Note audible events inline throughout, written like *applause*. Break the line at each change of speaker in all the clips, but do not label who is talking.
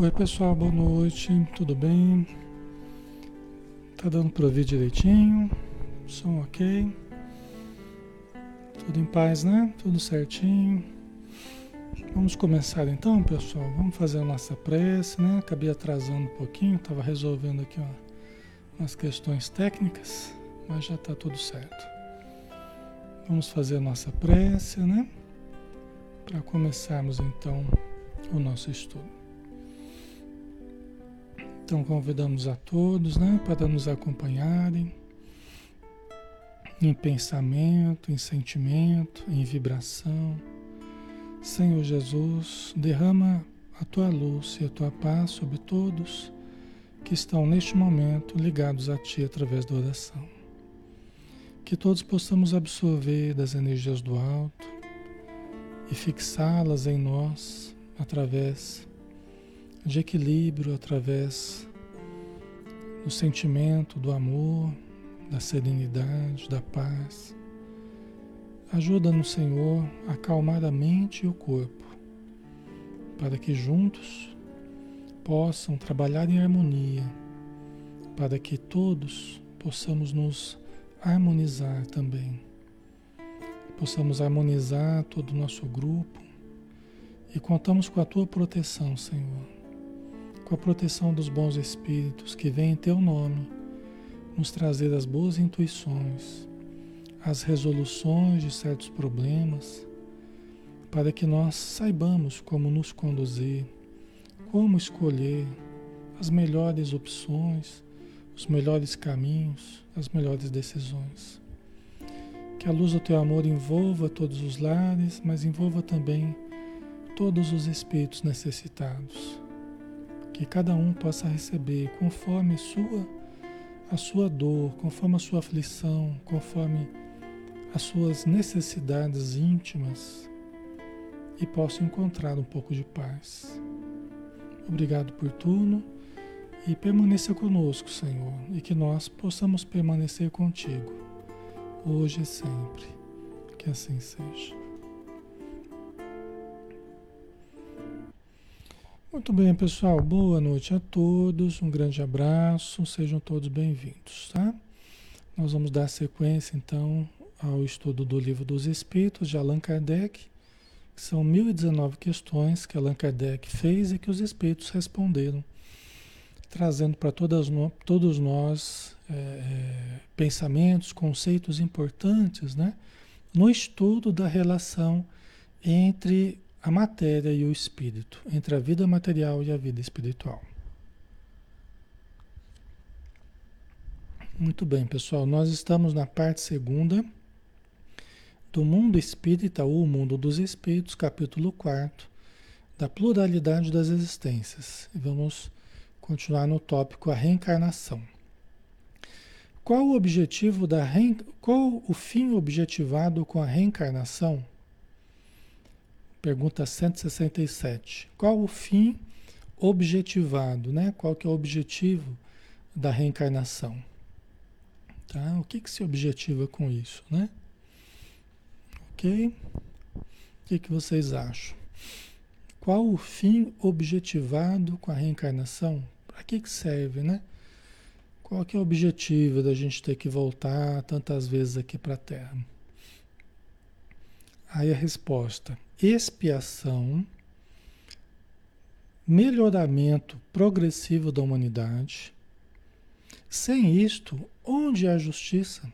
Oi pessoal, boa noite, tudo bem? Tá dando para ouvir direitinho? Som ok? Tudo em paz, né? Tudo certinho. Vamos começar então, pessoal. Vamos fazer a nossa prece, né? Acabei atrasando um pouquinho, estava resolvendo aqui ó, umas questões técnicas, mas já está tudo certo. Vamos fazer a nossa prece, né? Para começarmos então o nosso estudo. Então convidamos a todos né, para nos acompanharem em pensamento, em sentimento, em vibração. Senhor Jesus, derrama a tua luz e a tua paz sobre todos que estão neste momento ligados a Ti através da oração. Que todos possamos absorver das energias do alto e fixá-las em nós através de equilíbrio através do sentimento do amor, da serenidade, da paz. Ajuda-nos, Senhor, a acalmar a mente e o corpo, para que juntos possam trabalhar em harmonia, para que todos possamos nos harmonizar também. Possamos harmonizar todo o nosso grupo e contamos com a tua proteção, Senhor com a proteção dos bons espíritos que vêm em teu nome nos trazer as boas intuições, as resoluções de certos problemas, para que nós saibamos como nos conduzir, como escolher as melhores opções, os melhores caminhos, as melhores decisões. Que a luz do teu amor envolva todos os lares, mas envolva também todos os espíritos necessitados que cada um possa receber conforme sua, a sua dor, conforme a sua aflição, conforme as suas necessidades íntimas e possa encontrar um pouco de paz. Obrigado por tudo e permaneça conosco, Senhor, e que nós possamos permanecer contigo, hoje e sempre. Que assim seja. Muito bem, pessoal. Boa noite a todos. Um grande abraço. Sejam todos bem-vindos, tá? Nós vamos dar sequência, então, ao estudo do Livro dos Espíritos de Allan Kardec, que são 1019 questões que Allan Kardec fez e que os Espíritos responderam, trazendo para todos nós é, é, pensamentos, conceitos importantes, né? No estudo da relação entre a matéria e o espírito, entre a vida material e a vida espiritual. Muito bem, pessoal, nós estamos na parte segunda do mundo espírita ou mundo dos espíritos, capítulo 4, da pluralidade das existências. E vamos continuar no tópico a reencarnação. Qual o objetivo da re... qual o fim objetivado com a reencarnação? Pergunta 167. Qual o fim objetivado, né? Qual que é o objetivo da reencarnação? Tá? O que, que se objetiva com isso, né? Ok? O que, que vocês acham? Qual o fim objetivado com a reencarnação? Para que, que serve, né? Qual que é o objetivo da gente ter que voltar tantas vezes aqui para a Terra? Aí a resposta: expiação, melhoramento progressivo da humanidade. Sem isto, onde há justiça?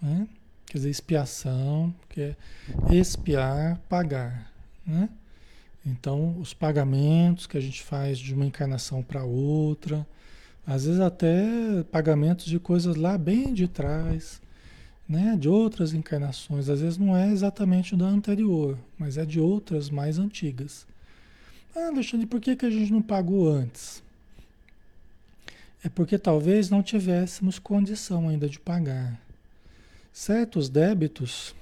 Né? Quer dizer, expiação, que é expiar, pagar. Né? Então, os pagamentos que a gente faz de uma encarnação para outra, às vezes até pagamentos de coisas lá bem de trás, né, de outras encarnações. Às vezes não é exatamente da anterior, mas é de outras mais antigas. Ah, Alexandre, por que, que a gente não pagou antes? É porque talvez não tivéssemos condição ainda de pagar. Certos débitos,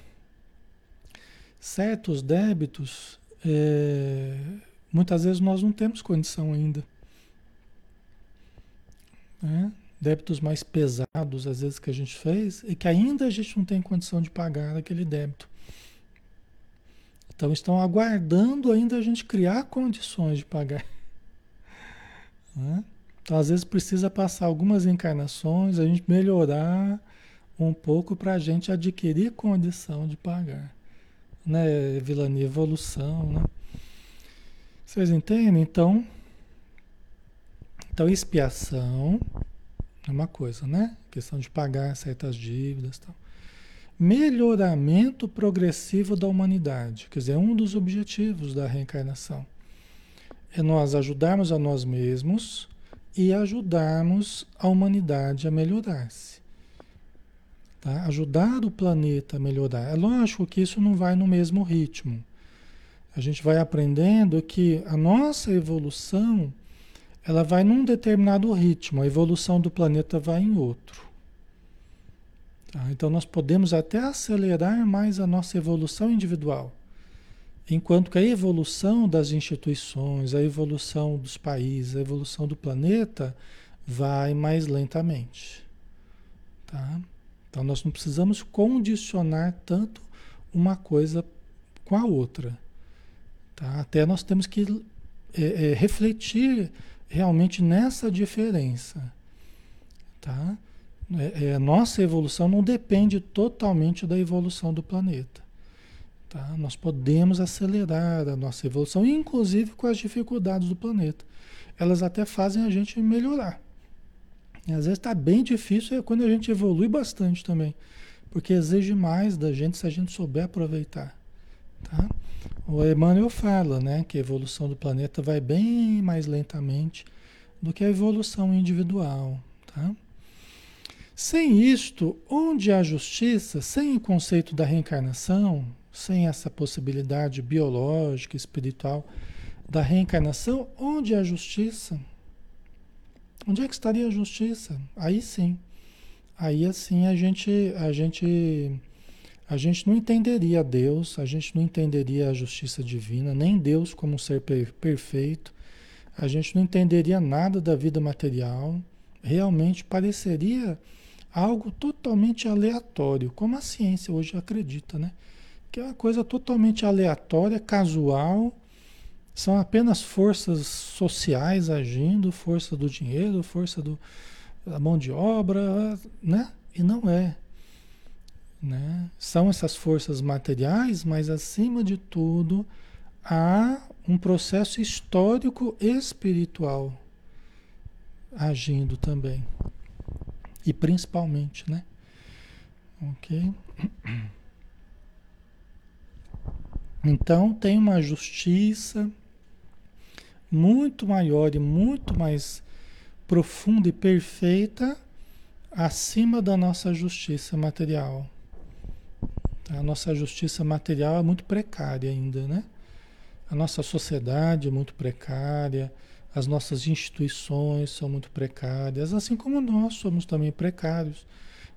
certos débitos, é, muitas vezes nós não temos condição ainda. Né? Débitos mais pesados, às vezes, que a gente fez, e que ainda a gente não tem condição de pagar aquele débito. Então estão aguardando ainda a gente criar condições de pagar. *laughs* Né? Então, às vezes precisa passar algumas encarnações, a gente melhorar um pouco para a gente adquirir condição de pagar. Né, Vilania? Evolução, né? Vocês entendem? Então, então expiação é uma coisa, né? Questão de pagar certas dívidas tal. Melhoramento progressivo da humanidade. Quer dizer, um dos objetivos da reencarnação é nós ajudarmos a nós mesmos e ajudarmos a humanidade a melhorar-se. Tá? Ajudar o planeta a melhorar. É lógico que isso não vai no mesmo ritmo. A gente vai aprendendo que a nossa evolução ela vai num determinado ritmo, a evolução do planeta vai em outro. Tá? Então nós podemos até acelerar mais a nossa evolução individual, enquanto que a evolução das instituições, a evolução dos países, a evolução do planeta vai mais lentamente. Tá? Então nós não precisamos condicionar tanto uma coisa com a outra. Tá? Até nós temos que é, é, refletir realmente nessa diferença. Tá? É, é, nossa evolução não depende totalmente da evolução do planeta. Tá? Nós podemos acelerar a nossa evolução, inclusive com as dificuldades do planeta. Elas até fazem a gente melhorar. E às vezes está bem difícil é quando a gente evolui bastante também, porque exige mais da gente se a gente souber aproveitar. Tá? O Emmanuel fala né, que a evolução do planeta vai bem mais lentamente do que a evolução individual. Tá? Sem isto, onde há justiça, sem o conceito da reencarnação, sem essa possibilidade biológica, espiritual da reencarnação, onde há justiça? Onde é que estaria a justiça? Aí sim. Aí assim a gente, a gente a gente não entenderia Deus, a gente não entenderia a justiça divina, nem Deus como um ser perfeito, a gente não entenderia nada da vida material, realmente pareceria algo totalmente aleatório, como a ciência hoje acredita, né? Que é uma coisa totalmente aleatória, casual, são apenas forças sociais agindo, força do dinheiro, força do, da mão de obra, né? E não é. Né? São essas forças materiais, mas acima de tudo há um processo histórico espiritual agindo também. E principalmente, né? Ok? Então tem uma justiça muito maior e muito mais profunda e perfeita acima da nossa justiça material. A nossa justiça material é muito precária ainda, né? A nossa sociedade é muito precária, as nossas instituições são muito precárias, assim como nós somos também precários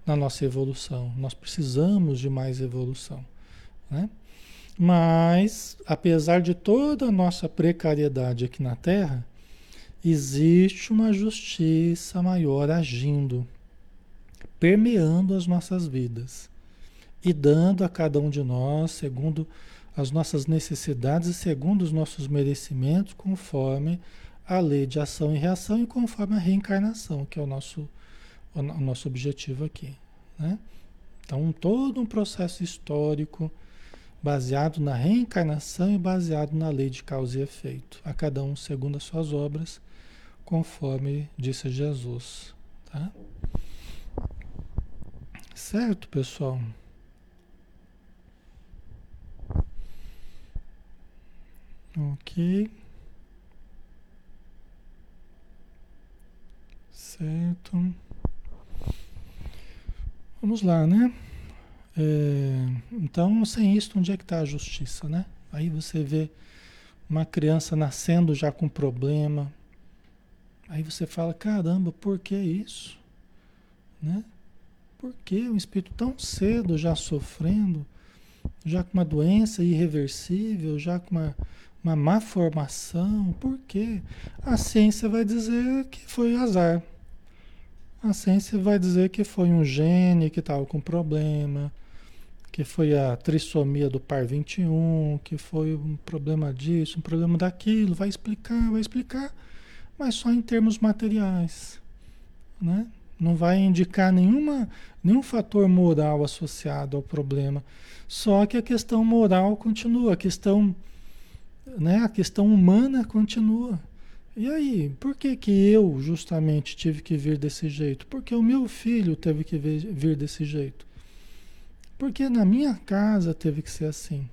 na nossa evolução. Nós precisamos de mais evolução, né? Mas, apesar de toda a nossa precariedade aqui na Terra, existe uma justiça maior agindo, permeando as nossas vidas e dando a cada um de nós, segundo as nossas necessidades e segundo os nossos merecimentos, conforme a lei de ação e reação e conforme a reencarnação, que é o nosso, o nosso objetivo aqui. Né? Então, todo um processo histórico baseado na reencarnação e baseado na lei de causa e efeito, a cada um segundo as suas obras, conforme disse Jesus. Tá? Certo, pessoal? Ok. Certo. Vamos lá, né? É, então, sem isso, onde é que está a justiça, né? Aí você vê uma criança nascendo já com problema. Aí você fala, caramba, por que isso? Né? Por que um espírito tão cedo já sofrendo, já com uma doença irreversível, já com uma uma má formação. Por quê? A ciência vai dizer que foi azar. A ciência vai dizer que foi um gene que estava com problema, que foi a trissomia do par 21, que foi um problema disso, um problema daquilo, vai explicar, vai explicar, mas só em termos materiais, né? Não vai indicar nenhuma, nenhum fator moral associado ao problema. Só que a questão moral continua, a questão, né, a questão humana continua. E aí, por que, que eu justamente tive que vir desse jeito? Porque o meu filho teve que vir desse jeito. Porque na minha casa teve que ser assim.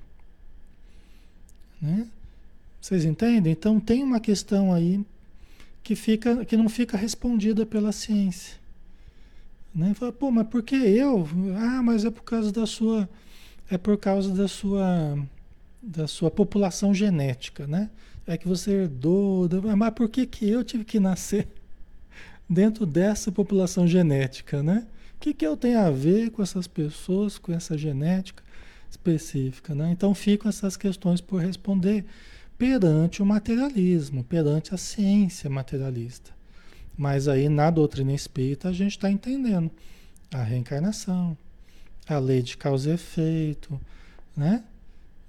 Né? Vocês entendem? Então tem uma questão aí que, fica, que não fica respondida pela ciência. Né? Fala, Pô, mas por que eu? Ah, mas é por causa da sua. É por causa da sua da sua população genética, né? É que você herdou, mas por que, que eu tive que nascer *laughs* dentro dessa população genética, né? O que, que eu tenho a ver com essas pessoas, com essa genética específica, né? Então ficam essas questões por responder perante o materialismo, perante a ciência materialista. Mas aí na doutrina espírita a gente está entendendo a reencarnação, a lei de causa e efeito, né?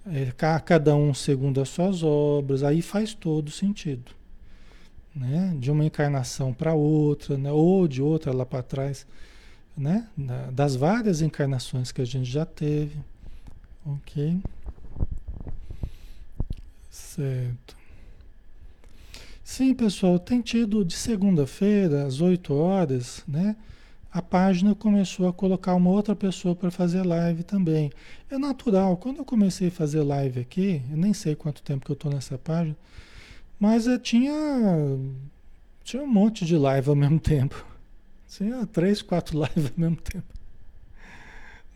É, cada um segundo as suas obras, aí faz todo sentido. Né? De uma encarnação para outra, né? ou de outra lá para trás, né? das várias encarnações que a gente já teve. Ok? Certo. Sim, pessoal, tem tido de segunda-feira, às 8 horas, né? A página começou a colocar uma outra pessoa para fazer live também. É natural, quando eu comecei a fazer live aqui, eu nem sei quanto tempo que eu estou nessa página, mas eu tinha, tinha um monte de live ao *laughs* mesmo tempo. Tinha três, quatro *laughs* lives ao mesmo tempo.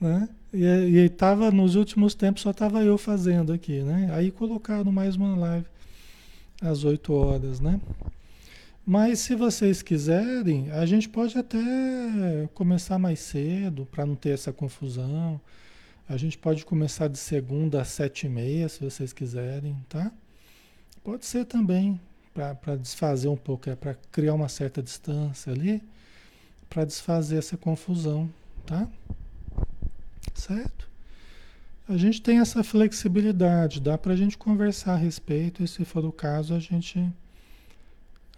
Né? E, e tava, nos últimos tempos só estava eu fazendo aqui, né? Aí colocaram mais uma live às 8 horas, né? Mas se vocês quiserem, a gente pode até começar mais cedo para não ter essa confusão. A gente pode começar de segunda às sete e meia, se vocês quiserem, tá? Pode ser também para desfazer um pouco, é para criar uma certa distância ali, para desfazer essa confusão, tá? Certo? A gente tem essa flexibilidade, dá para a gente conversar a respeito e se for o caso a gente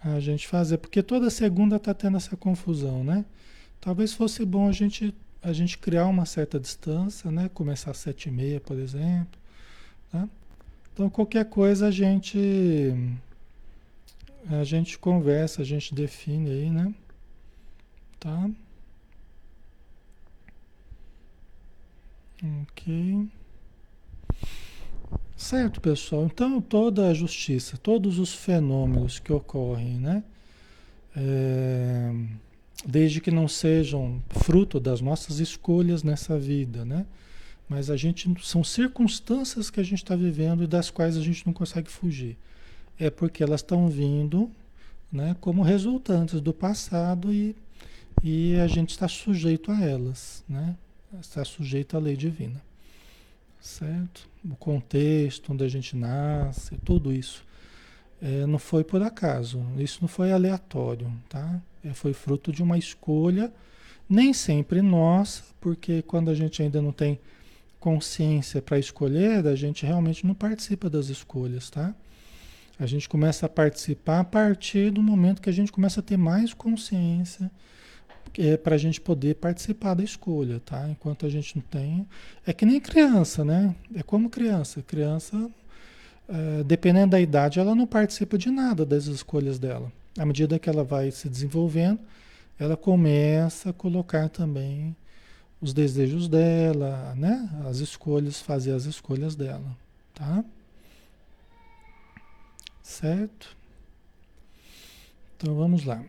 a gente fazer, porque toda segunda está tendo essa confusão, né? Talvez fosse bom a gente, a gente criar uma certa distância, né? Começar às sete e meia, por exemplo, tá? Então qualquer coisa a gente a gente conversa, a gente define aí, né? Tá? Ok. Certo, pessoal. Então, toda a justiça, todos os fenômenos que ocorrem, né? É, desde que não sejam fruto das nossas escolhas nessa vida, né? Mas a gente são circunstâncias que a gente está vivendo e das quais a gente não consegue fugir. É porque elas estão vindo, né? Como resultantes do passado e, e a gente está sujeito a elas, né? Está sujeito à lei divina certo? O contexto onde a gente nasce, tudo isso. É, não foi por acaso, isso não foi aleatório, tá? É, foi fruto de uma escolha, nem sempre nossa, porque quando a gente ainda não tem consciência para escolher, a gente realmente não participa das escolhas, tá? A gente começa a participar a partir do momento que a gente começa a ter mais consciência é para a gente poder participar da escolha, tá? Enquanto a gente não tem. É que nem criança, né? É como criança. Criança, é, dependendo da idade, ela não participa de nada das escolhas dela. À medida que ela vai se desenvolvendo, ela começa a colocar também os desejos dela, né? As escolhas, fazer as escolhas dela, tá? Certo? Então vamos lá.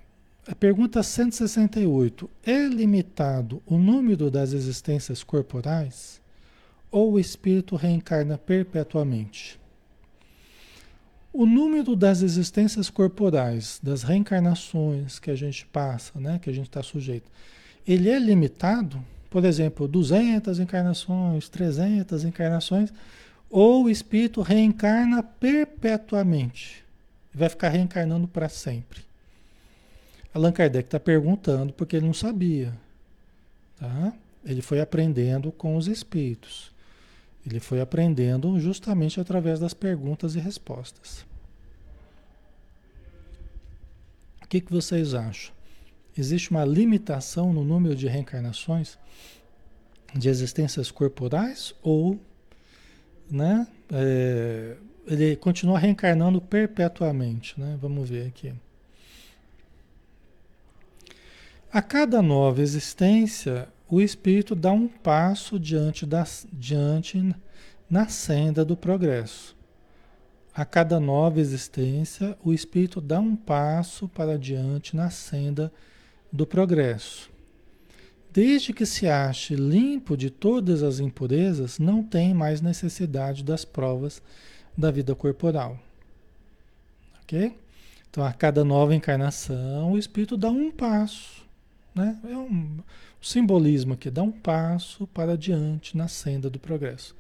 A pergunta 168. É limitado o número das existências corporais ou o espírito reencarna perpetuamente? O número das existências corporais, das reencarnações que a gente passa, né, que a gente está sujeito, ele é limitado? Por exemplo, 200 encarnações, 300 encarnações, ou o espírito reencarna perpetuamente? Vai ficar reencarnando para sempre? Allan Kardec está perguntando porque ele não sabia. Tá? Ele foi aprendendo com os espíritos. Ele foi aprendendo justamente através das perguntas e respostas. O que, que vocês acham? Existe uma limitação no número de reencarnações de existências corporais ou né, é, ele continua reencarnando perpetuamente? Né? Vamos ver aqui. A cada nova existência, o espírito dá um passo diante, das, diante na senda do progresso. A cada nova existência, o espírito dá um passo para diante na senda do progresso. Desde que se ache limpo de todas as impurezas, não tem mais necessidade das provas da vida corporal. Ok? Então, a cada nova encarnação, o espírito dá um passo. Né? É um, simbolismo aqui, dá um passo para diante na senda do progresso.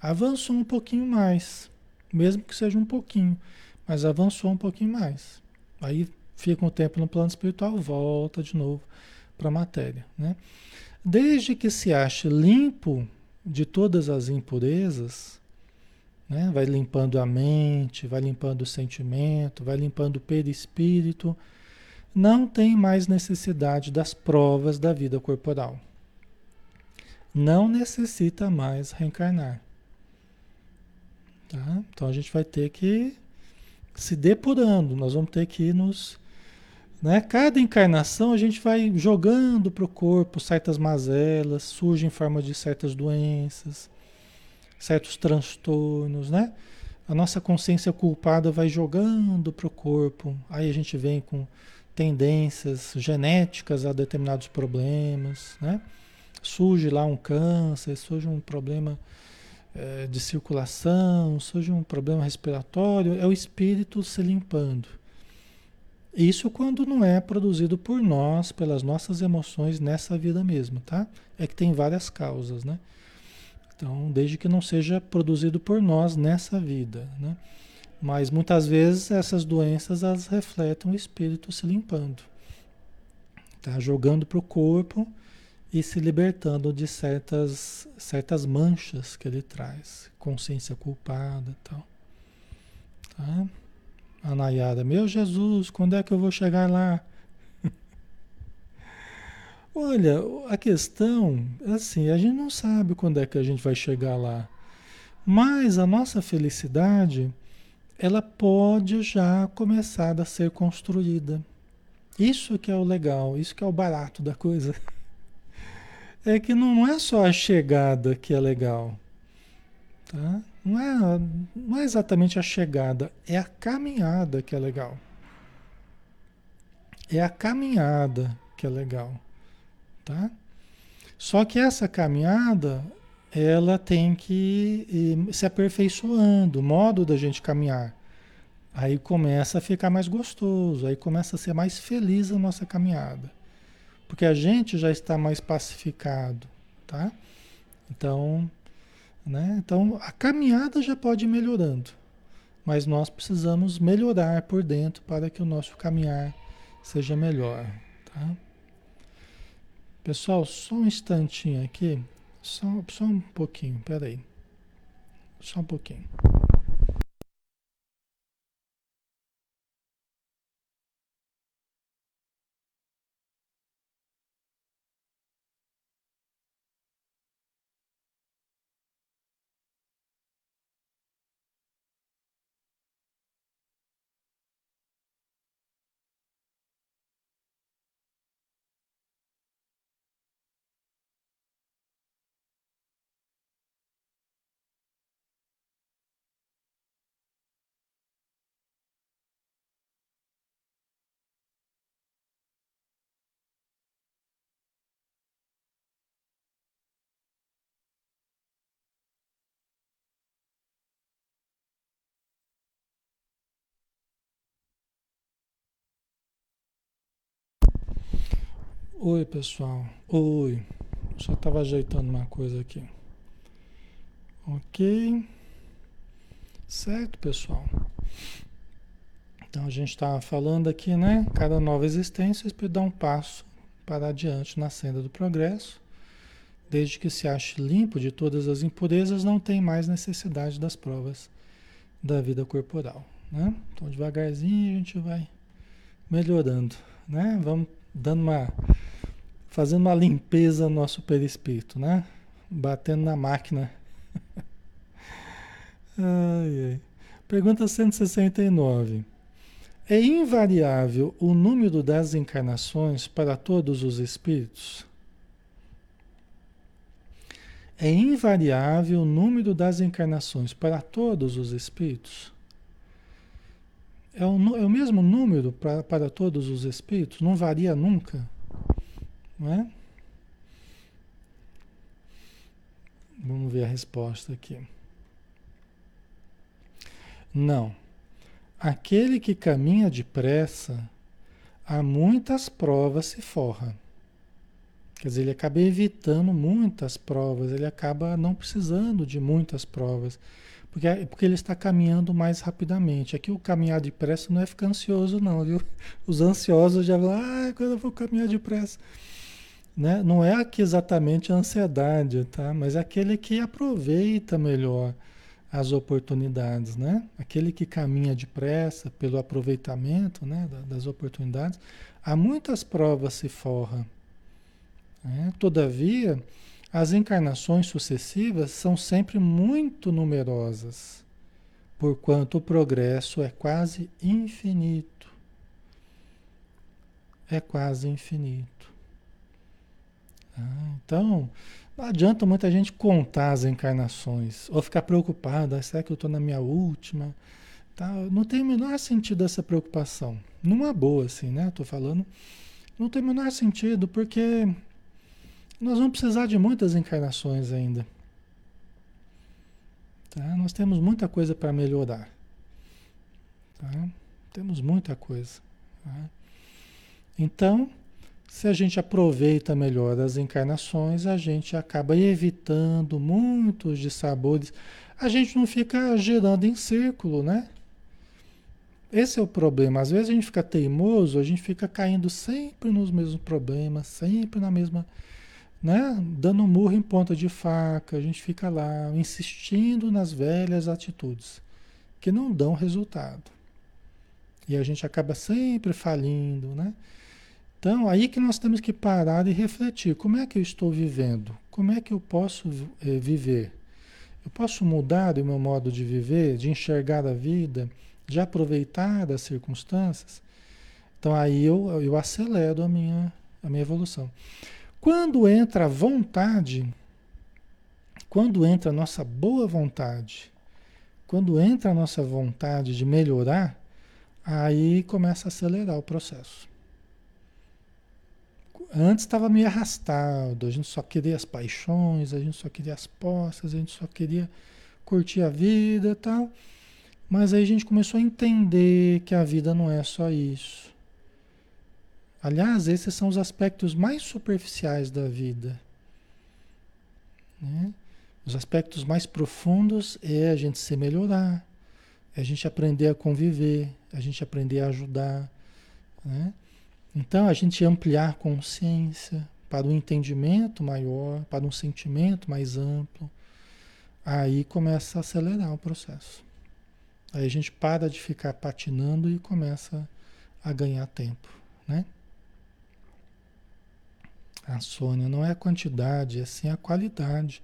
Avançou um pouquinho mais, mesmo que seja um pouquinho, mas avançou um pouquinho mais. Aí fica um tempo no plano espiritual, volta de novo para a matéria. Né? Desde que se ache limpo de todas as impurezas, né? vai limpando a mente, vai limpando o sentimento, vai limpando o perispírito, não tem mais necessidade das provas da vida corporal. Não necessita mais reencarnar. Tá? Então a gente vai ter que se depurando, nós vamos ter que nos. Né? Cada encarnação a gente vai jogando para o corpo certas mazelas, surge em forma de certas doenças, certos transtornos, né? A nossa consciência culpada vai jogando para o corpo, aí a gente vem com tendências genéticas a determinados problemas, né? Surge lá um câncer, surge um problema é, de circulação, surge um problema respiratório, é o espírito se limpando. Isso quando não é produzido por nós, pelas nossas emoções nessa vida mesmo, tá? É que tem várias causas, né? Então, desde que não seja produzido por nós nessa vida, né? Mas muitas vezes essas doenças elas refletem o espírito se limpando, tá? jogando para o corpo e se libertando de certas, certas manchas que ele traz, consciência culpada e tal. Tá? A Nayara, meu Jesus, quando é que eu vou chegar lá? *laughs* Olha, a questão, assim, a gente não sabe quando é que a gente vai chegar lá. Mas a nossa felicidade ela pode já começar a ser construída. Isso que é o legal, isso que é o barato da coisa. *laughs* É que não é só a chegada que é legal. Tá? Não, é, não é exatamente a chegada, é a caminhada que é legal. É a caminhada que é legal. Tá? Só que essa caminhada, ela tem que ir se aperfeiçoando, o modo da gente caminhar. Aí começa a ficar mais gostoso, aí começa a ser mais feliz a nossa caminhada. Porque a gente já está mais pacificado, tá? Então, né? Então a caminhada já pode ir melhorando, mas nós precisamos melhorar por dentro para que o nosso caminhar seja melhor, tá? Pessoal, só um instantinho aqui. Só, só um pouquinho, peraí. Só um pouquinho. Oi, pessoal. Oi. Só estava ajeitando uma coisa aqui. Ok. Certo, pessoal. Então a gente está falando aqui, né? Cada nova existência, dá um passo para adiante na senda do progresso. Desde que se ache limpo de todas as impurezas, não tem mais necessidade das provas da vida corporal. Né? Então, devagarzinho a gente vai melhorando. Né? Vamos dando uma. Fazendo uma limpeza no nosso perispírito, né? Batendo na máquina. *laughs* ai, ai. Pergunta 169. É invariável o número das encarnações para todos os espíritos? É invariável o número das encarnações para todos os espíritos? É o, é o mesmo número pra, para todos os espíritos? Não varia nunca? Não é? Vamos ver a resposta aqui. Não. Aquele que caminha depressa, a muitas provas se forra. Quer dizer, ele acaba evitando muitas provas, ele acaba não precisando de muitas provas, porque, porque ele está caminhando mais rapidamente. Aqui o caminhar depressa não é ficar ansioso, não, viu? *laughs* Os ansiosos já vão, ah, quando eu vou caminhar depressa. Né? Não é aqui exatamente a ansiedade, tá? Mas é aquele que aproveita melhor as oportunidades, né? Aquele que caminha depressa pelo aproveitamento né, das oportunidades, há muitas provas se forra. Né? Todavia, as encarnações sucessivas são sempre muito numerosas, porquanto o progresso é quase infinito. É quase infinito. Ah, então, não adianta muita gente contar as encarnações ou ficar preocupada, ah, será que eu estou na minha última? Não tem o menor sentido essa preocupação. Numa boa, assim, né? Estou falando. Não tem o menor sentido, porque nós vamos precisar de muitas encarnações ainda. Tá? Nós temos muita coisa para melhorar. Tá? Temos muita coisa. Tá? Então, se a gente aproveita melhor as encarnações, a gente acaba evitando muitos dissabores. A gente não fica girando em círculo, né? Esse é o problema. Às vezes a gente fica teimoso, a gente fica caindo sempre nos mesmos problemas, sempre na mesma, né? Dando murro em ponta de faca, a gente fica lá insistindo nas velhas atitudes que não dão resultado. E a gente acaba sempre falindo, né? Então, aí que nós temos que parar e refletir: como é que eu estou vivendo? Como é que eu posso é, viver? Eu posso mudar o meu modo de viver, de enxergar a vida, de aproveitar as circunstâncias? Então, aí eu, eu acelero a minha, a minha evolução. Quando entra a vontade, quando entra a nossa boa vontade, quando entra a nossa vontade de melhorar, aí começa a acelerar o processo. Antes estava meio arrastado, a gente só queria as paixões, a gente só queria as posses, a gente só queria curtir a vida e tal. Mas aí a gente começou a entender que a vida não é só isso. Aliás, esses são os aspectos mais superficiais da vida. Né? Os aspectos mais profundos é a gente se melhorar, é a gente aprender a conviver, a gente aprender a ajudar. Né? Então, a gente ampliar consciência para um entendimento maior, para um sentimento mais amplo, aí começa a acelerar o processo. Aí a gente para de ficar patinando e começa a ganhar tempo, né? A Sônia não é a quantidade, é sim a qualidade.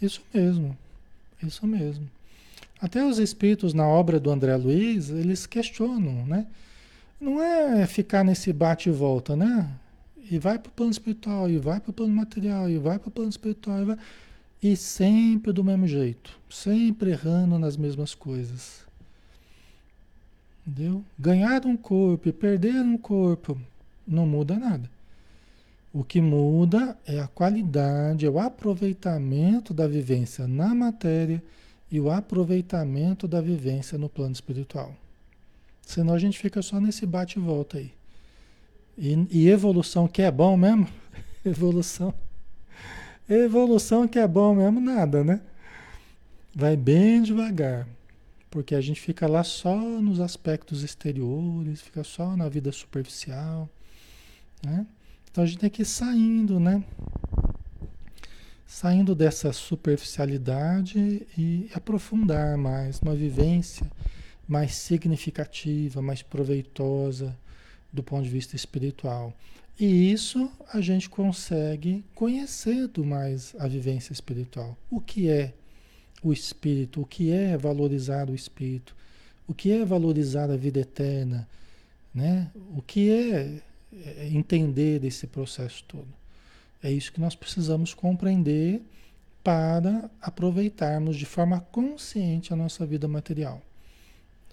Isso mesmo, isso mesmo. Até os espíritos na obra do André Luiz, eles questionam, né? Não é ficar nesse bate e volta, né? E vai para o plano espiritual, e vai para o plano material, e vai para o plano espiritual, e, vai... e sempre do mesmo jeito, sempre errando nas mesmas coisas. Entendeu? Ganhar um corpo e perder um corpo não muda nada. O que muda é a qualidade, é o aproveitamento da vivência na matéria e o aproveitamento da vivência no plano espiritual. Senão a gente fica só nesse bate e volta aí. E, e evolução que é bom mesmo? *laughs* evolução. Evolução que é bom mesmo, nada, né? Vai bem devagar. Porque a gente fica lá só nos aspectos exteriores, fica só na vida superficial. Né? Então a gente tem que ir saindo, né? Saindo dessa superficialidade e aprofundar mais, uma vivência mais significativa, mais proveitosa do ponto de vista espiritual. E isso a gente consegue conhecendo mais a vivência espiritual. O que é o espírito, o que é valorizar o espírito, o que é valorizar a vida eterna, né? O que é, é entender desse processo todo. É isso que nós precisamos compreender para aproveitarmos de forma consciente a nossa vida material.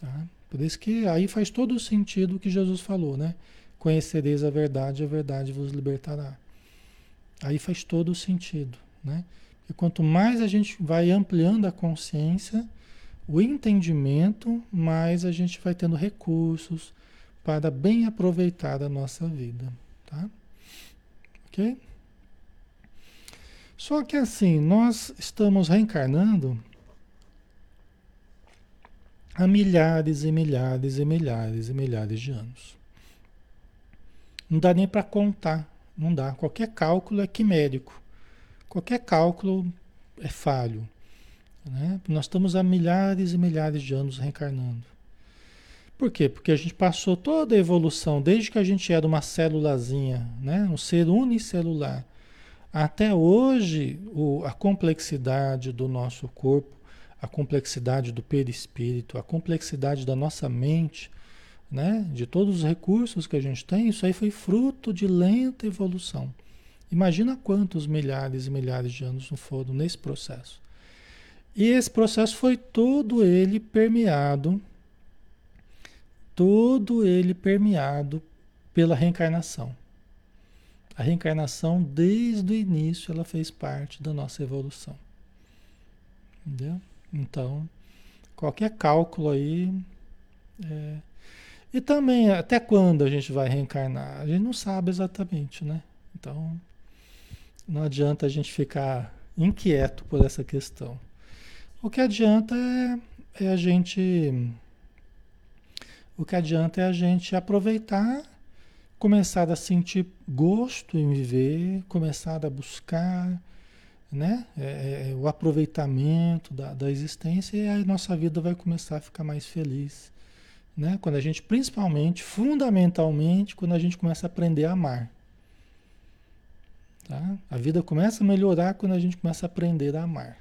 Tá? Por isso que aí faz todo o sentido o que Jesus falou, né? Conhecereis a verdade, a verdade vos libertará. Aí faz todo o sentido, né? E quanto mais a gente vai ampliando a consciência, o entendimento, mais a gente vai tendo recursos para bem aproveitar a nossa vida, tá? Ok? Só que assim, nós estamos reencarnando há milhares e milhares e milhares e milhares de anos. Não dá nem para contar, não dá. Qualquer cálculo é quimérico. Qualquer cálculo é falho. Né? Nós estamos há milhares e milhares de anos reencarnando. Por quê? Porque a gente passou toda a evolução, desde que a gente era uma célulazinha, né? um ser unicelular, até hoje o, a complexidade do nosso corpo a complexidade do perispírito, a complexidade da nossa mente, né? de todos os recursos que a gente tem, isso aí foi fruto de lenta evolução. Imagina quantos milhares e milhares de anos não foram nesse processo. E esse processo foi todo ele permeado, todo ele permeado pela reencarnação. A reencarnação, desde o início, ela fez parte da nossa evolução. Entendeu? Então, qualquer cálculo aí. É... E também, até quando a gente vai reencarnar? A gente não sabe exatamente, né? Então, não adianta a gente ficar inquieto por essa questão. O que adianta é, é a gente. O que adianta é a gente aproveitar, começar a sentir gosto em viver, começar a buscar né? É, é, é, o aproveitamento da, da existência e a nossa vida vai começar a ficar mais feliz. Né? Quando a gente, principalmente, fundamentalmente, quando a gente começa a aprender a amar. Tá? A vida começa a melhorar quando a gente começa a aprender a amar.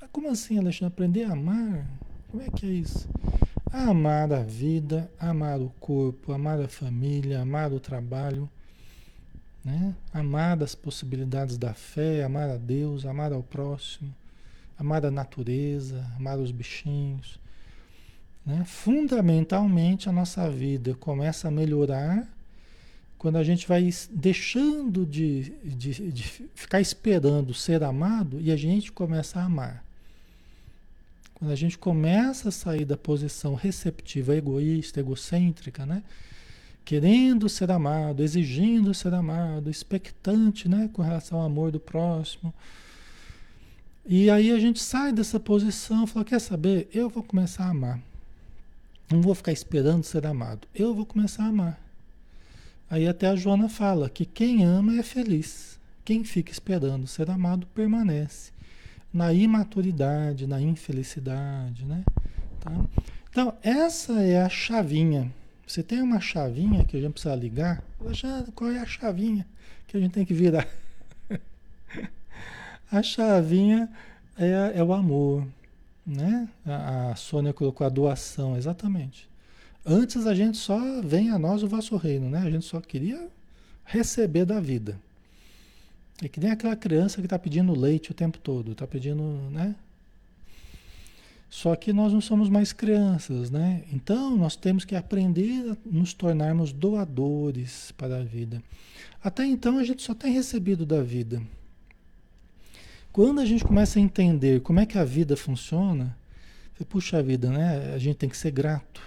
Mas como assim, Alexandre? Aprender a amar? Como é que é isso? amar a vida, amar o corpo, amar a família, amar o trabalho né? Amar as possibilidades da fé, amar a Deus, amar ao próximo, amar a natureza, amar os bichinhos. Né? Fundamentalmente a nossa vida começa a melhorar quando a gente vai deixando de, de, de ficar esperando ser amado e a gente começa a amar. Quando a gente começa a sair da posição receptiva, egoísta, egocêntrica, né? Querendo ser amado, exigindo ser amado, expectante né, com relação ao amor do próximo. E aí a gente sai dessa posição fala: quer saber? Eu vou começar a amar. Não vou ficar esperando ser amado. Eu vou começar a amar. Aí até a Joana fala que quem ama é feliz. Quem fica esperando ser amado permanece na imaturidade, na infelicidade, né? Tá? Então, essa é a chavinha você tem uma chavinha que a gente precisa ligar? Já, qual é a chavinha que a gente tem que virar? *laughs* a chavinha é, é o amor, né? A, a Sônia colocou a doação, exatamente. Antes a gente só vem a nós o vosso reino, né? A gente só queria receber da vida. É que nem aquela criança que está pedindo leite o tempo todo, está pedindo, né? Só que nós não somos mais crianças, né? Então nós temos que aprender a nos tornarmos doadores para a vida. Até então a gente só tem recebido da vida. Quando a gente começa a entender como é que a vida funciona, puxa vida, né? A gente tem que ser grato.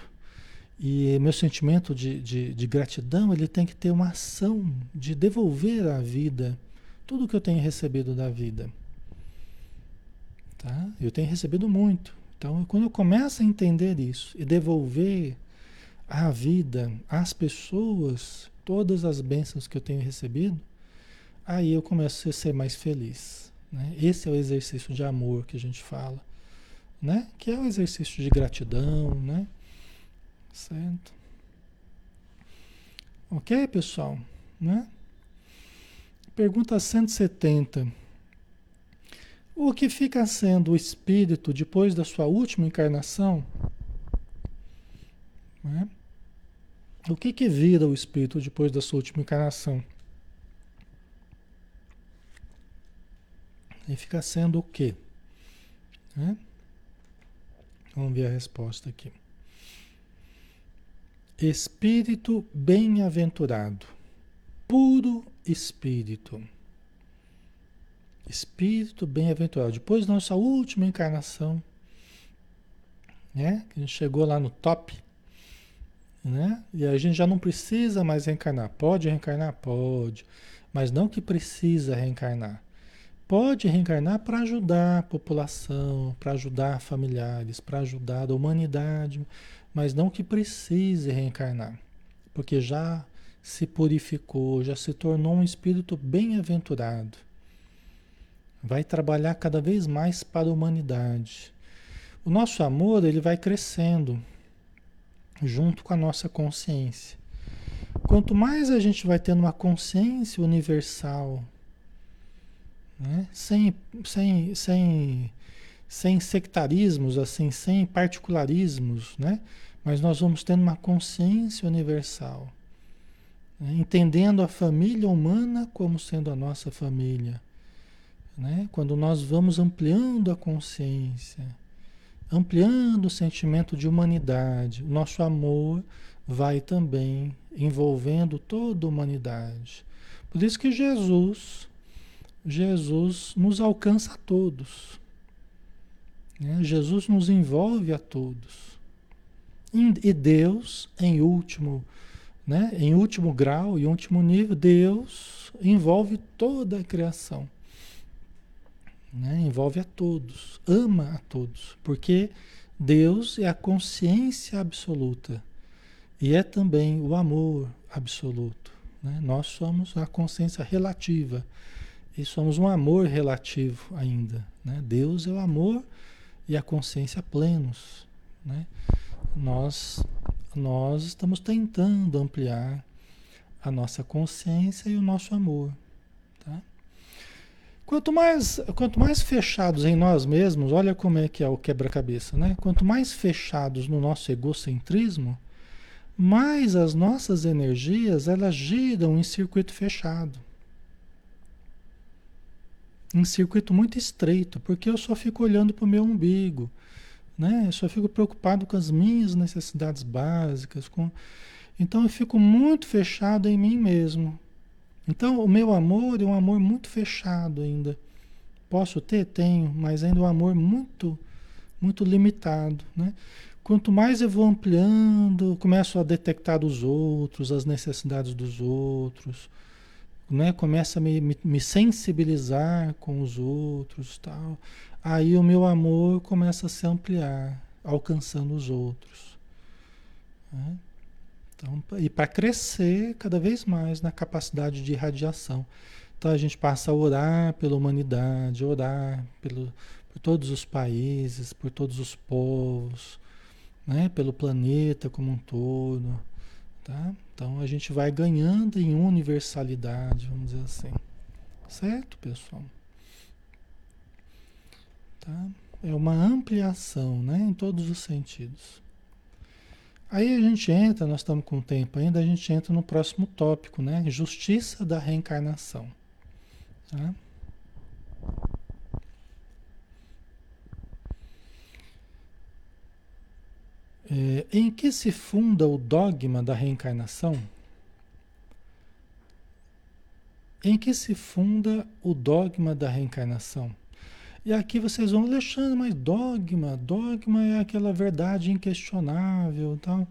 E meu sentimento de, de, de gratidão, ele tem que ter uma ação de devolver à vida tudo que eu tenho recebido da vida. Tá? Eu tenho recebido muito. Então, quando eu começo a entender isso e devolver à vida, às pessoas, todas as bênçãos que eu tenho recebido, aí eu começo a ser mais feliz. Né? Esse é o exercício de amor que a gente fala, né? Que é o exercício de gratidão, né? Certo? Ok, pessoal? Né? Pergunta 170. O que fica sendo o espírito depois da sua última encarnação? Né? O que, que vira o espírito depois da sua última encarnação? E fica sendo o quê? Né? Vamos ver a resposta aqui. Espírito bem-aventurado, puro espírito. Espírito bem-aventurado. Depois da nossa última encarnação, né? A gente chegou lá no top, né? E a gente já não precisa mais reencarnar. Pode reencarnar? Pode. Mas não que precisa reencarnar. Pode reencarnar para ajudar a população, para ajudar familiares, para ajudar a humanidade, mas não que precise reencarnar, porque já se purificou, já se tornou um espírito bem-aventurado. Vai trabalhar cada vez mais para a humanidade. O nosso amor, ele vai crescendo junto com a nossa consciência. Quanto mais a gente vai tendo uma consciência universal, né? sem, sem, sem, sem sectarismos, assim, sem particularismos, né? mas nós vamos tendo uma consciência universal, né? entendendo a família humana como sendo a nossa família. Né? Quando nós vamos ampliando a consciência, ampliando o sentimento de humanidade, o nosso amor vai também envolvendo toda a humanidade. Por isso que Jesus Jesus nos alcança a todos. Né? Jesus nos envolve a todos. E Deus, em último, né? em último grau e último nível, Deus envolve toda a criação. Né? Envolve a todos, ama a todos, porque Deus é a consciência absoluta e é também o amor absoluto. Né? Nós somos a consciência relativa e somos um amor relativo ainda. Né? Deus é o amor e a consciência plenos. Né? Nós, nós estamos tentando ampliar a nossa consciência e o nosso amor. Tá? Quanto, mais, quanto mais fechados em nós mesmos, olha como é que é o quebra-cabeça, né? Quanto mais fechados no nosso egocentrismo, mais as nossas energias elas giram em circuito fechado em circuito muito estreito, porque eu só fico olhando para o meu umbigo, né? Eu só fico preocupado com as minhas necessidades básicas, com então eu fico muito fechado em mim mesmo. Então o meu amor é um amor muito fechado ainda. Posso ter, tenho, mas ainda é um amor muito, muito limitado, né? Quanto mais eu vou ampliando, começo a detectar os outros, as necessidades dos outros, né? Começa a me, me, me sensibilizar com os outros, tal. Aí o meu amor começa a se ampliar, alcançando os outros. Né? Então, e para crescer cada vez mais na capacidade de irradiação. Então a gente passa a orar pela humanidade, orar pelo, por todos os países, por todos os povos, né? pelo planeta como um todo. Tá? Então a gente vai ganhando em universalidade, vamos dizer assim. Certo, pessoal? Tá? É uma ampliação, né, em todos os sentidos. Aí a gente entra, nós estamos com tempo ainda, a gente entra no próximo tópico, né? Justiça da reencarnação. Tá? É, em que se funda o dogma da reencarnação? Em que se funda o dogma da reencarnação? E aqui vocês vão, Alexandre, mas dogma, dogma é aquela verdade inquestionável, tal.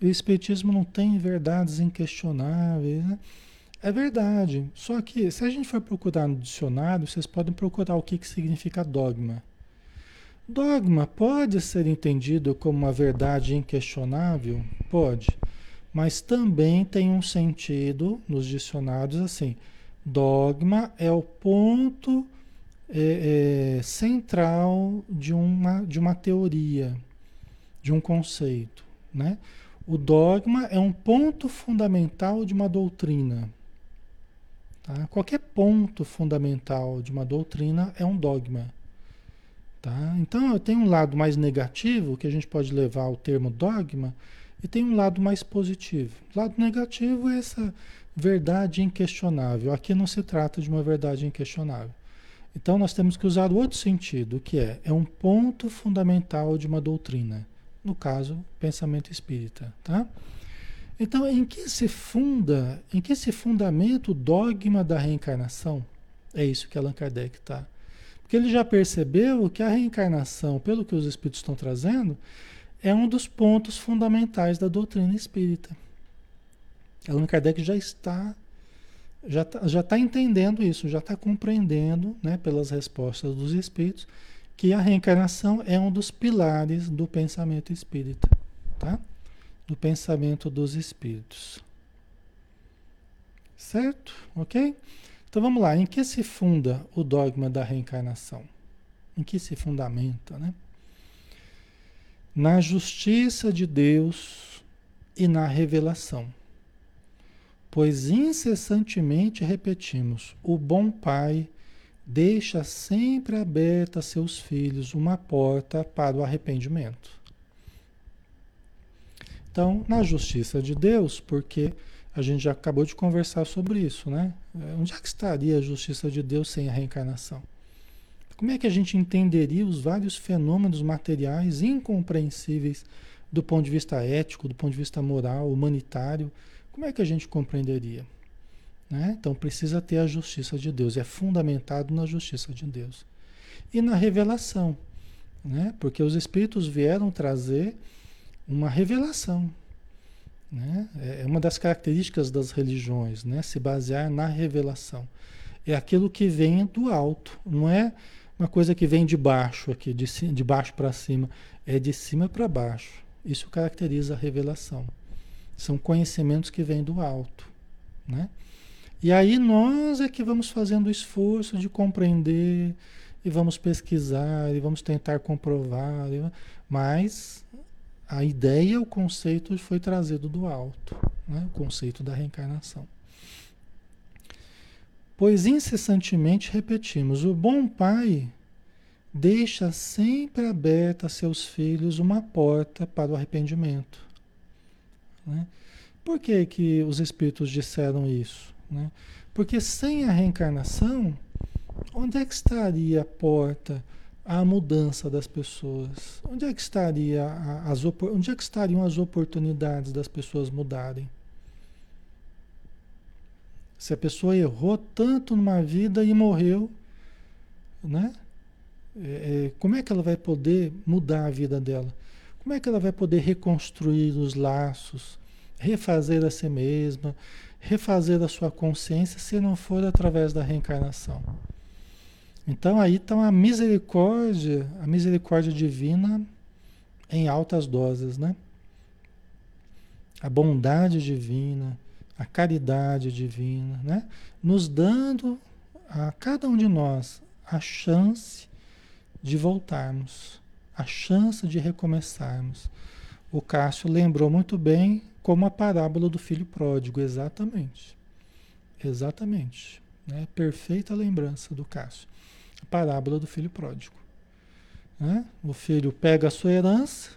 O Espiritismo não tem verdades inquestionáveis, né? É verdade. Só que se a gente for procurar no dicionário, vocês podem procurar o que, que significa dogma. Dogma pode ser entendido como uma verdade inquestionável? Pode. Mas também tem um sentido nos dicionários assim: Dogma é o ponto é, é, central de uma, de uma teoria, de um conceito. Né? O dogma é um ponto fundamental de uma doutrina. Tá? Qualquer ponto fundamental de uma doutrina é um dogma. Tá? Então, tem um lado mais negativo, que a gente pode levar ao termo dogma, e tem um lado mais positivo. O lado negativo é essa verdade inquestionável. Aqui não se trata de uma verdade inquestionável. Então nós temos que usar o outro sentido, que é é um ponto fundamental de uma doutrina. No caso, pensamento espírita, tá? Então, em que se funda, em que se fundamenta o dogma da reencarnação? É isso que Allan Kardec está. Porque ele já percebeu que a reencarnação, pelo que os espíritos estão trazendo, é um dos pontos fundamentais da doutrina espírita. Allan Kardec já está já está já tá entendendo isso, já está compreendendo, né, pelas respostas dos espíritos, que a reencarnação é um dos pilares do pensamento espírita, tá? Do pensamento dos espíritos. Certo? Ok? Então vamos lá. Em que se funda o dogma da reencarnação? Em que se fundamenta, né? Na justiça de Deus e na revelação pois incessantemente repetimos: o bom pai deixa sempre aberta a seus filhos uma porta para o arrependimento. Então, na justiça de Deus, porque a gente já acabou de conversar sobre isso, né? É, onde é que estaria a justiça de Deus sem a reencarnação? Como é que a gente entenderia os vários fenômenos materiais incompreensíveis do ponto de vista ético, do ponto de vista moral, humanitário? Como é que a gente compreenderia? Né? Então precisa ter a justiça de Deus, é fundamentado na justiça de Deus. E na revelação, né? porque os Espíritos vieram trazer uma revelação. Né? É, é uma das características das religiões, né? se basear na revelação. É aquilo que vem do alto, não é uma coisa que vem de baixo aqui, de, de baixo para cima, é de cima para baixo. Isso caracteriza a revelação. São conhecimentos que vêm do alto, né? E aí nós é que vamos fazendo o esforço de compreender e vamos pesquisar e vamos tentar comprovar, mas a ideia, o conceito foi trazido do alto, né? o conceito da reencarnação. Pois incessantemente repetimos: o bom pai deixa sempre aberta a seus filhos uma porta para o arrependimento. Né? Por que, que os espíritos disseram isso? Né? Porque sem a reencarnação, onde é que estaria a porta à mudança das pessoas? Onde é que estaria as onde é que estariam as oportunidades das pessoas mudarem? Se a pessoa errou tanto numa vida e morreu, né? É, é como é que ela vai poder mudar a vida dela? Como é que ela vai poder reconstruir os laços, refazer a si mesma, refazer a sua consciência se não for através da reencarnação? Então aí está a misericórdia, a misericórdia divina em altas doses, né? A bondade divina, a caridade divina, né? Nos dando a cada um de nós a chance de voltarmos a chance de recomeçarmos. O Cássio lembrou muito bem como a parábola do filho pródigo, exatamente. Exatamente. Né? Perfeita lembrança do Cássio. A parábola do filho pródigo. Né? O filho pega a sua herança,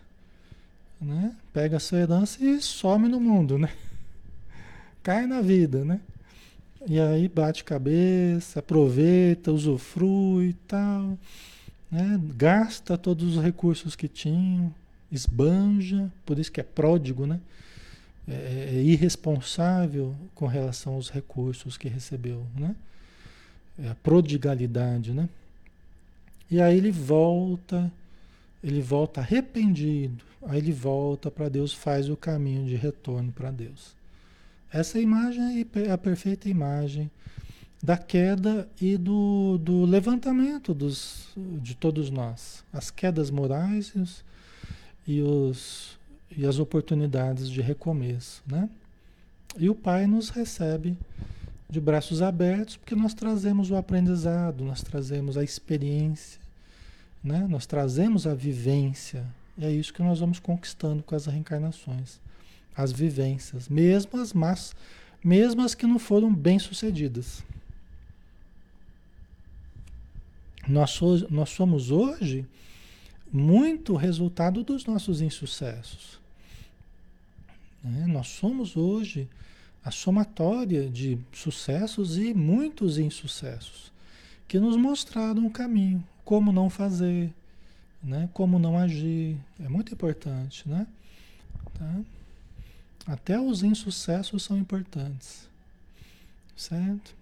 né? pega a sua herança e some no mundo, né? *laughs* Cai na vida, né? E aí bate cabeça, aproveita, usufrui e tal né? gasta todos os recursos que tinha, esbanja, por isso que é pródigo, né? É, é irresponsável com relação aos recursos que recebeu, né? É a prodigalidade, né? E aí ele volta, ele volta arrependido, aí ele volta para Deus, faz o caminho de retorno para Deus. Essa imagem é a perfeita imagem da queda e do, do levantamento dos, de todos nós. As quedas morais e, os, e, os, e as oportunidades de recomeço. Né? E o Pai nos recebe de braços abertos, porque nós trazemos o aprendizado, nós trazemos a experiência, né? nós trazemos a vivência. E é isso que nós vamos conquistando com as reencarnações. As vivências, mesmo as más, mesmo as que não foram bem sucedidas. Nós, nós somos hoje muito resultado dos nossos insucessos. Né? Nós somos hoje a somatória de sucessos e muitos insucessos que nos mostraram o caminho, como não fazer, né? como não agir. É muito importante, né? Tá? Até os insucessos são importantes, certo?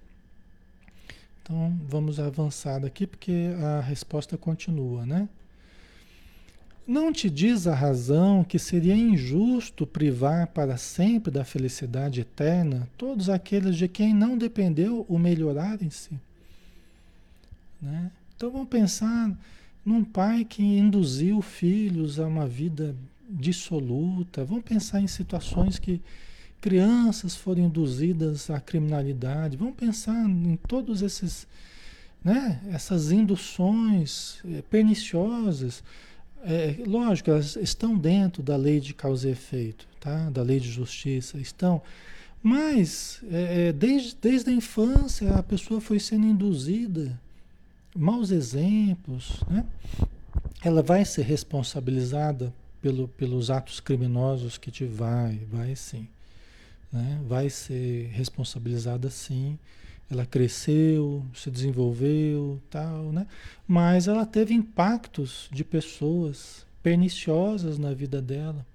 Então vamos avançar daqui porque a resposta continua, né? Não te diz a razão que seria injusto privar para sempre da felicidade eterna todos aqueles de quem não dependeu o melhorar em si? Né? Então vamos pensar num pai que induziu filhos a uma vida dissoluta. Vamos pensar em situações que crianças foram induzidas à criminalidade. Vamos pensar em todos esses, né, essas induções eh, perniciosas é, lógico, elas estão dentro da lei de causa e efeito, tá? da lei de justiça, estão. Mas, é, é, desde, desde a infância, a pessoa foi sendo induzida, maus exemplos, né? ela vai ser responsabilizada pelo, pelos atos criminosos que te vai, vai sim. Né? Vai ser responsabilizada sim ela cresceu, se desenvolveu, tal, né? Mas ela teve impactos de pessoas perniciosas na vida dela.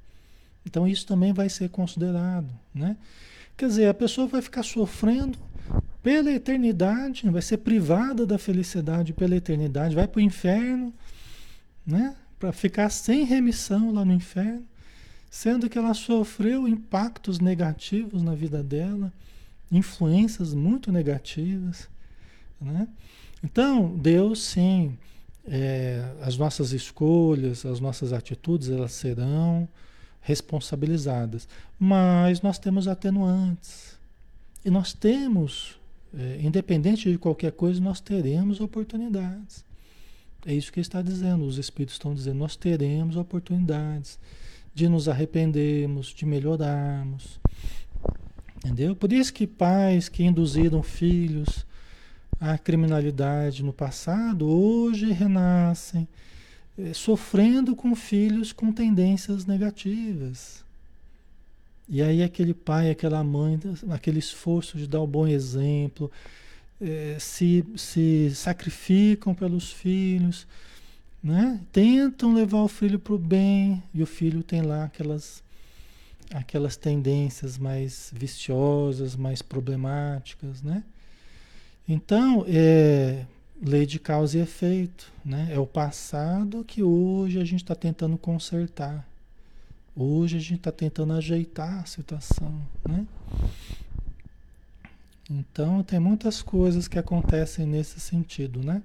Então isso também vai ser considerado, né? Quer dizer, a pessoa vai ficar sofrendo pela eternidade, vai ser privada da felicidade pela eternidade, vai para o inferno, né? Para ficar sem remissão lá no inferno, sendo que ela sofreu impactos negativos na vida dela influências muito negativas. Né? Então, Deus, sim, é, as nossas escolhas, as nossas atitudes, elas serão responsabilizadas. Mas nós temos atenuantes. E nós temos, é, independente de qualquer coisa, nós teremos oportunidades. É isso que está dizendo, os Espíritos estão dizendo, nós teremos oportunidades de nos arrependermos, de melhorarmos. Entendeu? Por isso que pais que induziram filhos à criminalidade no passado, hoje renascem, eh, sofrendo com filhos com tendências negativas. E aí aquele pai, aquela mãe, aquele esforço de dar o um bom exemplo, eh, se, se sacrificam pelos filhos, né? tentam levar o filho para o bem, e o filho tem lá aquelas aquelas tendências mais viciosas, mais problemáticas, né? Então, é lei de causa e efeito, né? É o passado que hoje a gente está tentando consertar. Hoje a gente está tentando ajeitar a situação, né? Então, tem muitas coisas que acontecem nesse sentido, né?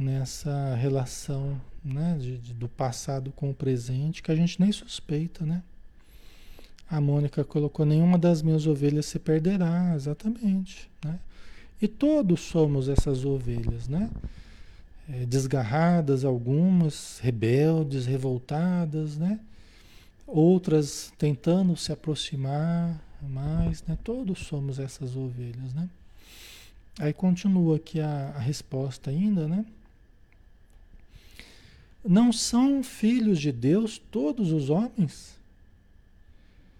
Nessa relação né? De, de, do passado com o presente que a gente nem suspeita, né? A Mônica colocou: nenhuma das minhas ovelhas se perderá, exatamente. Né? E todos somos essas ovelhas, né? É, desgarradas, algumas rebeldes, revoltadas, né? Outras tentando se aproximar mais, né? Todos somos essas ovelhas, né? Aí continua aqui a, a resposta ainda, né? Não são filhos de Deus todos os homens?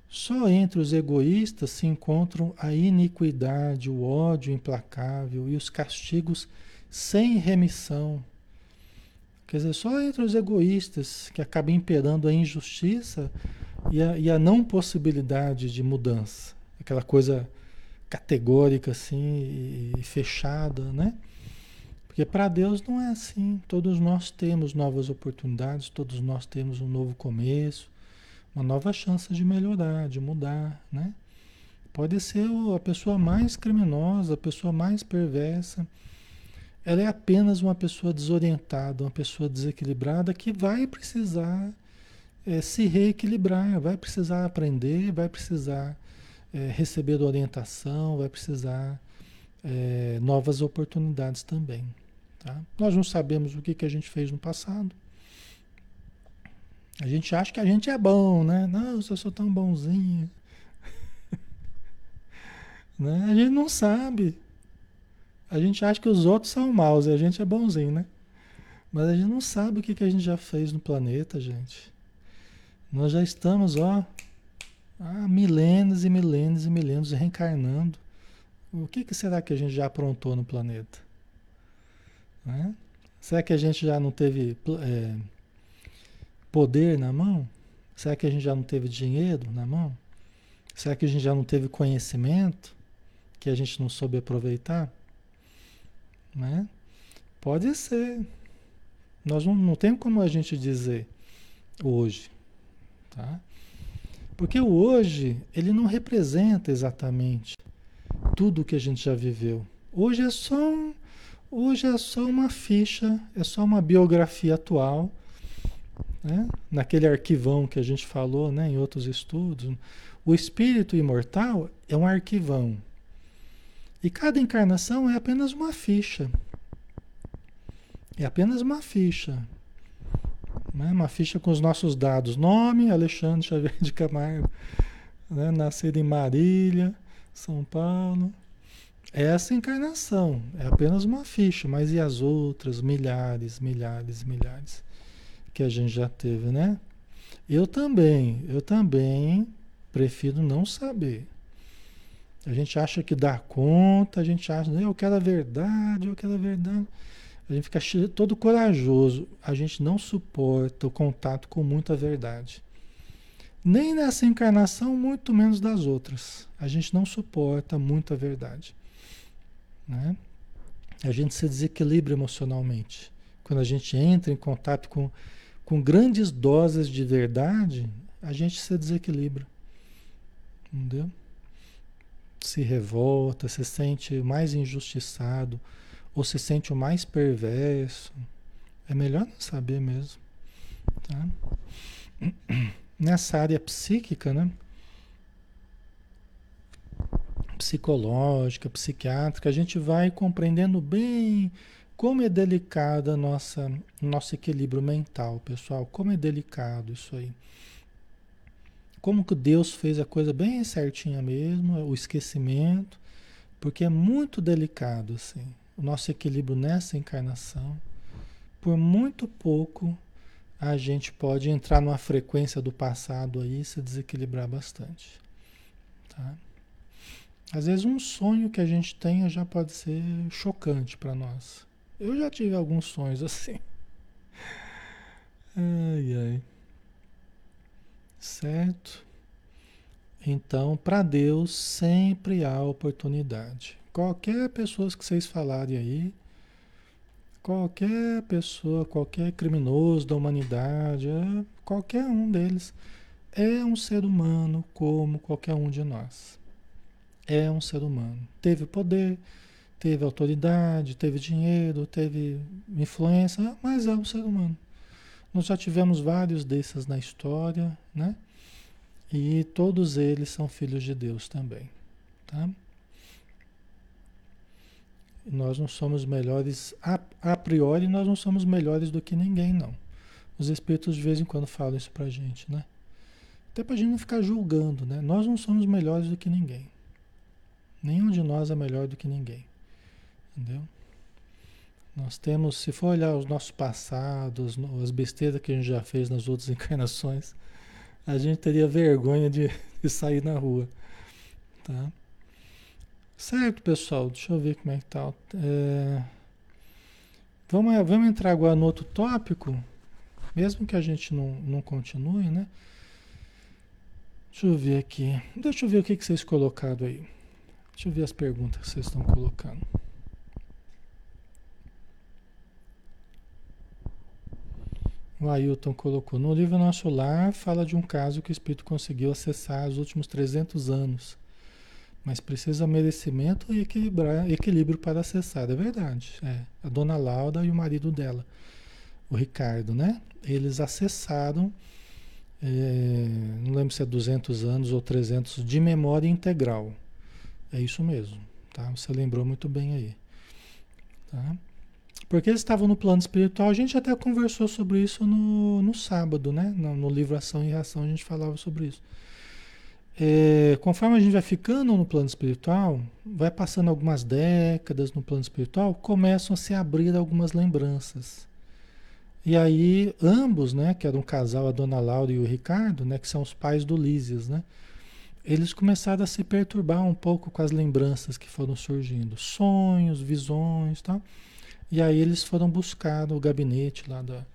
Só entre os egoístas se encontram a iniquidade, o ódio implacável e os castigos sem remissão. Quer dizer, só entre os egoístas que acaba imperando a injustiça e a, e a não possibilidade de mudança. Aquela coisa categórica assim e, fechada, né? Porque para Deus não é assim. Todos nós temos novas oportunidades, todos nós temos um novo começo uma nova chance de melhorar, de mudar, né? Pode ser a pessoa mais criminosa, a pessoa mais perversa. Ela é apenas uma pessoa desorientada, uma pessoa desequilibrada que vai precisar é, se reequilibrar, vai precisar aprender, vai precisar é, receber orientação, vai precisar é, novas oportunidades também. Tá? Nós não sabemos o que, que a gente fez no passado. A gente acha que a gente é bom, né? Não, eu sou tão bonzinho. *laughs* né? A gente não sabe. A gente acha que os outros são maus e a gente é bonzinho, né? Mas a gente não sabe o que, que a gente já fez no planeta, gente. Nós já estamos, ó, há milênios e milênios e milênios reencarnando. O que, que será que a gente já aprontou no planeta? Né? Será que a gente já não teve é, poder na mão? Será que a gente já não teve dinheiro na mão? Será que a gente já não teve conhecimento que a gente não soube aproveitar? Né? Pode ser. Nós não, não tem como a gente dizer hoje. Tá? Porque o hoje, ele não representa exatamente tudo que a gente já viveu. Hoje é só um, hoje é só uma ficha, é só uma biografia atual, né? naquele arquivão que a gente falou né? em outros estudos. O espírito imortal é um arquivão. E cada encarnação é apenas uma ficha. É apenas uma ficha. Né? Uma ficha com os nossos dados. Nome, Alexandre Xavier de Camargo. Né? Nascido em Marília, São Paulo. Essa encarnação é apenas uma ficha, mas e as outras milhares, milhares, milhares que a gente já teve, né? Eu também, eu também prefiro não saber. A gente acha que dá conta, a gente acha, eu quero a verdade, eu quero a verdade. A gente fica todo corajoso. A gente não suporta o contato com muita verdade. Nem nessa encarnação, muito menos das outras. A gente não suporta muita verdade. Né? A gente se desequilibra emocionalmente. Quando a gente entra em contato com, com grandes doses de verdade, a gente se desequilibra. Entendeu? Se revolta, se sente mais injustiçado ou se sente o mais perverso. É melhor não saber mesmo. Tá? *clears throat* Nessa área psíquica, né? Psicológica, psiquiátrica, a gente vai compreendendo bem como é delicado nossa nosso equilíbrio mental, pessoal. Como é delicado isso aí. Como que Deus fez a coisa bem certinha mesmo, o esquecimento, porque é muito delicado assim o nosso equilíbrio nessa encarnação, por muito pouco a gente pode entrar numa frequência do passado aí e se desequilibrar bastante. Tá? Às vezes um sonho que a gente tenha já pode ser chocante para nós. Eu já tive alguns sonhos *laughs* assim. Ai, ai. Certo? Então, para Deus sempre há oportunidade. Qualquer pessoa que vocês falarem aí, qualquer pessoa, qualquer criminoso da humanidade, é, qualquer um deles é um ser humano como qualquer um de nós. É um ser humano. Teve poder, teve autoridade, teve dinheiro, teve influência, mas é um ser humano. Nós já tivemos vários desses na história, né? E todos eles são filhos de Deus também, tá? Nós não somos melhores, a, a priori, nós não somos melhores do que ninguém, não. Os espíritos de vez em quando falam isso pra gente, né? Até pra gente não ficar julgando, né? Nós não somos melhores do que ninguém. Nenhum de nós é melhor do que ninguém. Entendeu? Nós temos, se for olhar os nossos passados, as besteiras que a gente já fez nas outras *laughs* encarnações, a gente teria vergonha de, de sair na rua. Tá? Certo, pessoal? Deixa eu ver como é que tá. É... Vamos, vamos entrar agora no outro tópico, mesmo que a gente não, não continue, né? Deixa eu ver aqui. Deixa eu ver o que, que vocês colocaram aí. Deixa eu ver as perguntas que vocês estão colocando. O Ailton colocou. No livro Nosso Lar, fala de um caso que o espírito conseguiu acessar os últimos 300 anos mas precisa merecimento e equilíbrio para acessar, é verdade. É. A dona Laura e o marido dela, o Ricardo, né? Eles acessaram é, não lembro se é 200 anos ou 300 de memória integral. É isso mesmo, tá? Você lembrou muito bem aí. Tá? Porque eles estavam no plano espiritual, a gente até conversou sobre isso no, no sábado, né? No, no livro Ação e Reação a gente falava sobre isso. É, conforme a gente vai ficando no plano espiritual, vai passando algumas décadas no plano espiritual, começam a se abrir algumas lembranças. E aí, ambos, né, que eram um casal, a dona Laura e o Ricardo, né, que são os pais do Lísias, né, eles começaram a se perturbar um pouco com as lembranças que foram surgindo, sonhos, visões, tal. E aí eles foram buscar o gabinete lá da,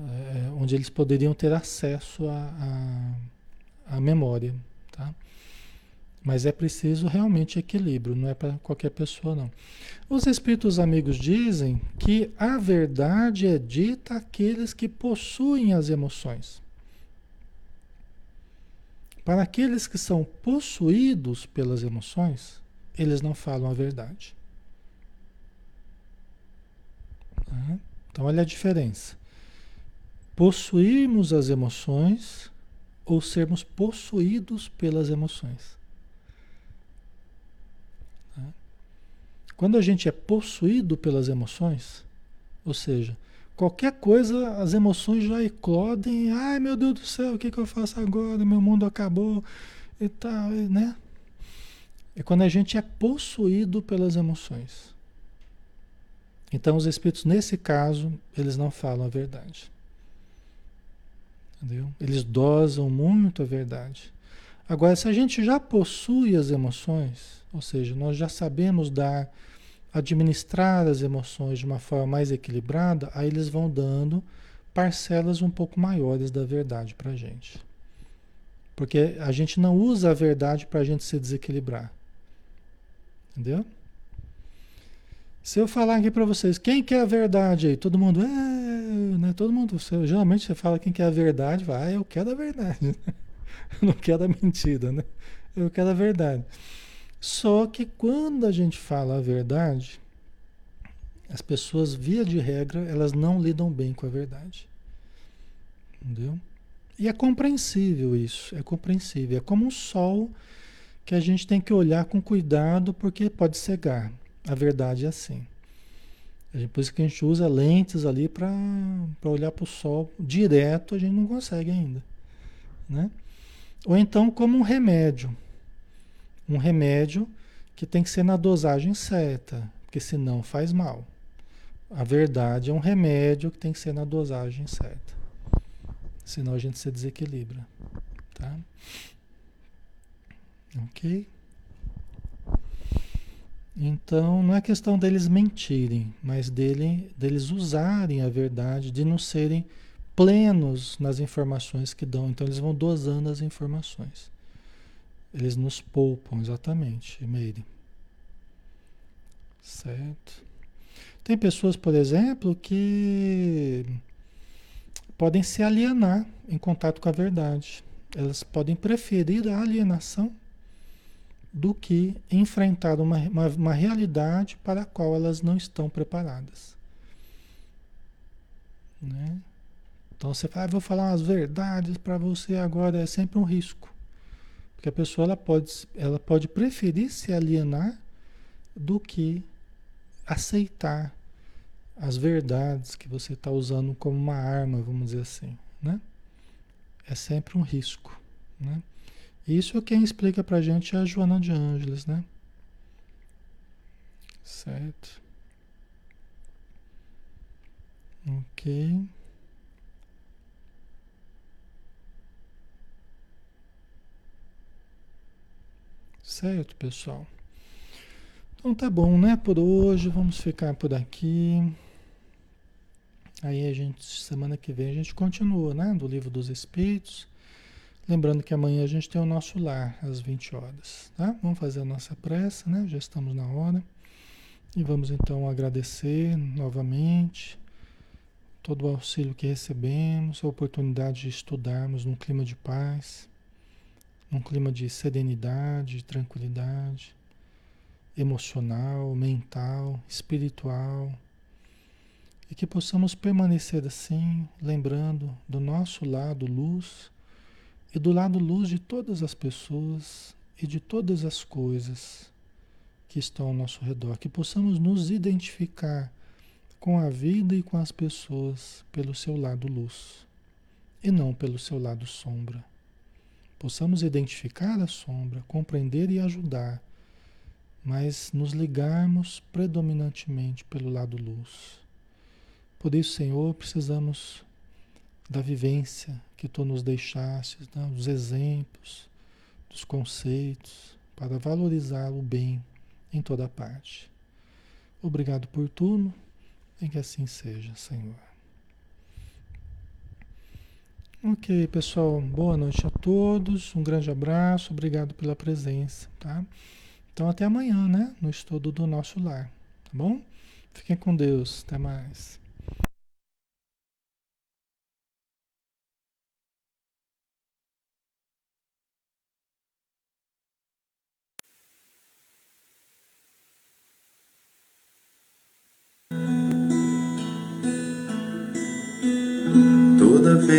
é, onde eles poderiam ter acesso à memória, tá? Mas é preciso realmente equilíbrio, não é para qualquer pessoa não. Os espíritos amigos dizem que a verdade é dita àqueles que possuem as emoções. Para aqueles que são possuídos pelas emoções, eles não falam a verdade. Tá? Então, olha a diferença. Possuirmos as emoções ou sermos possuídos pelas emoções. Tá? Quando a gente é possuído pelas emoções, ou seja, qualquer coisa, as emoções já eclodem. Ai meu Deus do céu, o que, que eu faço agora? Meu mundo acabou e tal, né? É quando a gente é possuído pelas emoções. Então os espíritos, nesse caso, eles não falam a verdade. Entendeu? Eles dosam muito a verdade. Agora, se a gente já possui as emoções, ou seja, nós já sabemos dar, administrar as emoções de uma forma mais equilibrada, aí eles vão dando parcelas um pouco maiores da verdade para a gente. Porque a gente não usa a verdade para a gente se desequilibrar. Entendeu? Se eu falar aqui para vocês, quem quer a verdade aí? Todo mundo, é, né? Todo mundo, você, geralmente você fala quem quer a verdade, vai, eu quero a verdade. *laughs* eu não quero a mentira, né? Eu quero a verdade. Só que quando a gente fala a verdade, as pessoas, via de regra, elas não lidam bem com a verdade. Entendeu? E é compreensível isso, é compreensível. É como um sol que a gente tem que olhar com cuidado porque pode cegar. A verdade é assim. Por isso que a gente usa lentes ali para olhar para o sol direto, a gente não consegue ainda. Né? Ou então como um remédio. Um remédio que tem que ser na dosagem certa, porque senão faz mal. A verdade é um remédio que tem que ser na dosagem certa. Senão a gente se desequilibra. Tá? Ok? Então, não é questão deles mentirem, mas dele, deles usarem a verdade, de não serem plenos nas informações que dão. Então, eles vão dosando as informações. Eles nos poupam, exatamente, Meire. Certo. Tem pessoas, por exemplo, que podem se alienar em contato com a verdade. Elas podem preferir a alienação do que enfrentar uma, uma, uma realidade para a qual elas não estão preparadas. Né? Então você fala, ah, vou falar as verdades para você agora, é sempre um risco. Porque a pessoa ela pode, ela pode preferir se alienar do que aceitar as verdades que você está usando como uma arma, vamos dizer assim. Né? É sempre um risco. Né? Isso quem explica pra gente é a Joana de Ângeles, né? Certo. Ok. Certo, pessoal. Então tá bom, né? Por hoje, vamos ficar por aqui. Aí a gente, semana que vem, a gente continua, né? Do livro dos Espíritos. Lembrando que amanhã a gente tem o nosso lar às 20 horas, tá? Vamos fazer a nossa prece, né? Já estamos na hora. E vamos então agradecer novamente todo o auxílio que recebemos, a oportunidade de estudarmos num clima de paz, num clima de serenidade, de tranquilidade emocional, mental, espiritual. E que possamos permanecer assim, lembrando do nosso lado luz e do lado luz de todas as pessoas e de todas as coisas que estão ao nosso redor, que possamos nos identificar com a vida e com as pessoas pelo seu lado luz e não pelo seu lado sombra. Possamos identificar a sombra, compreender e ajudar, mas nos ligarmos predominantemente pelo lado luz. Por isso, Senhor, precisamos da vivência que tu nos deixaste, né? dos exemplos, dos conceitos, para valorizar o bem em toda parte. Obrigado por tudo, e que assim seja, Senhor. Ok, pessoal, boa noite a todos, um grande abraço, obrigado pela presença, tá? Então até amanhã, né, no estudo do nosso lar, tá bom? Fiquem com Deus, até mais.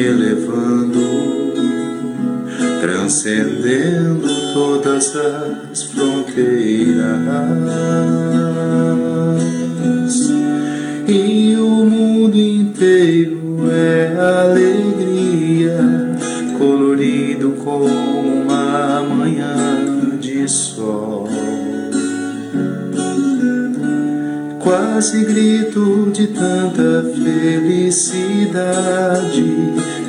elevando, transcendendo todas as fronteiras. E o mundo inteiro é alegria, colorido como uma manhã de sol. Quase grito de tanta felicidade.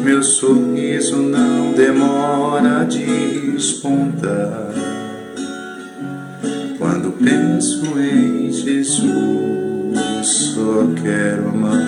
Meu sorriso não demora a despontar. Quando penso em Jesus, só quero amar.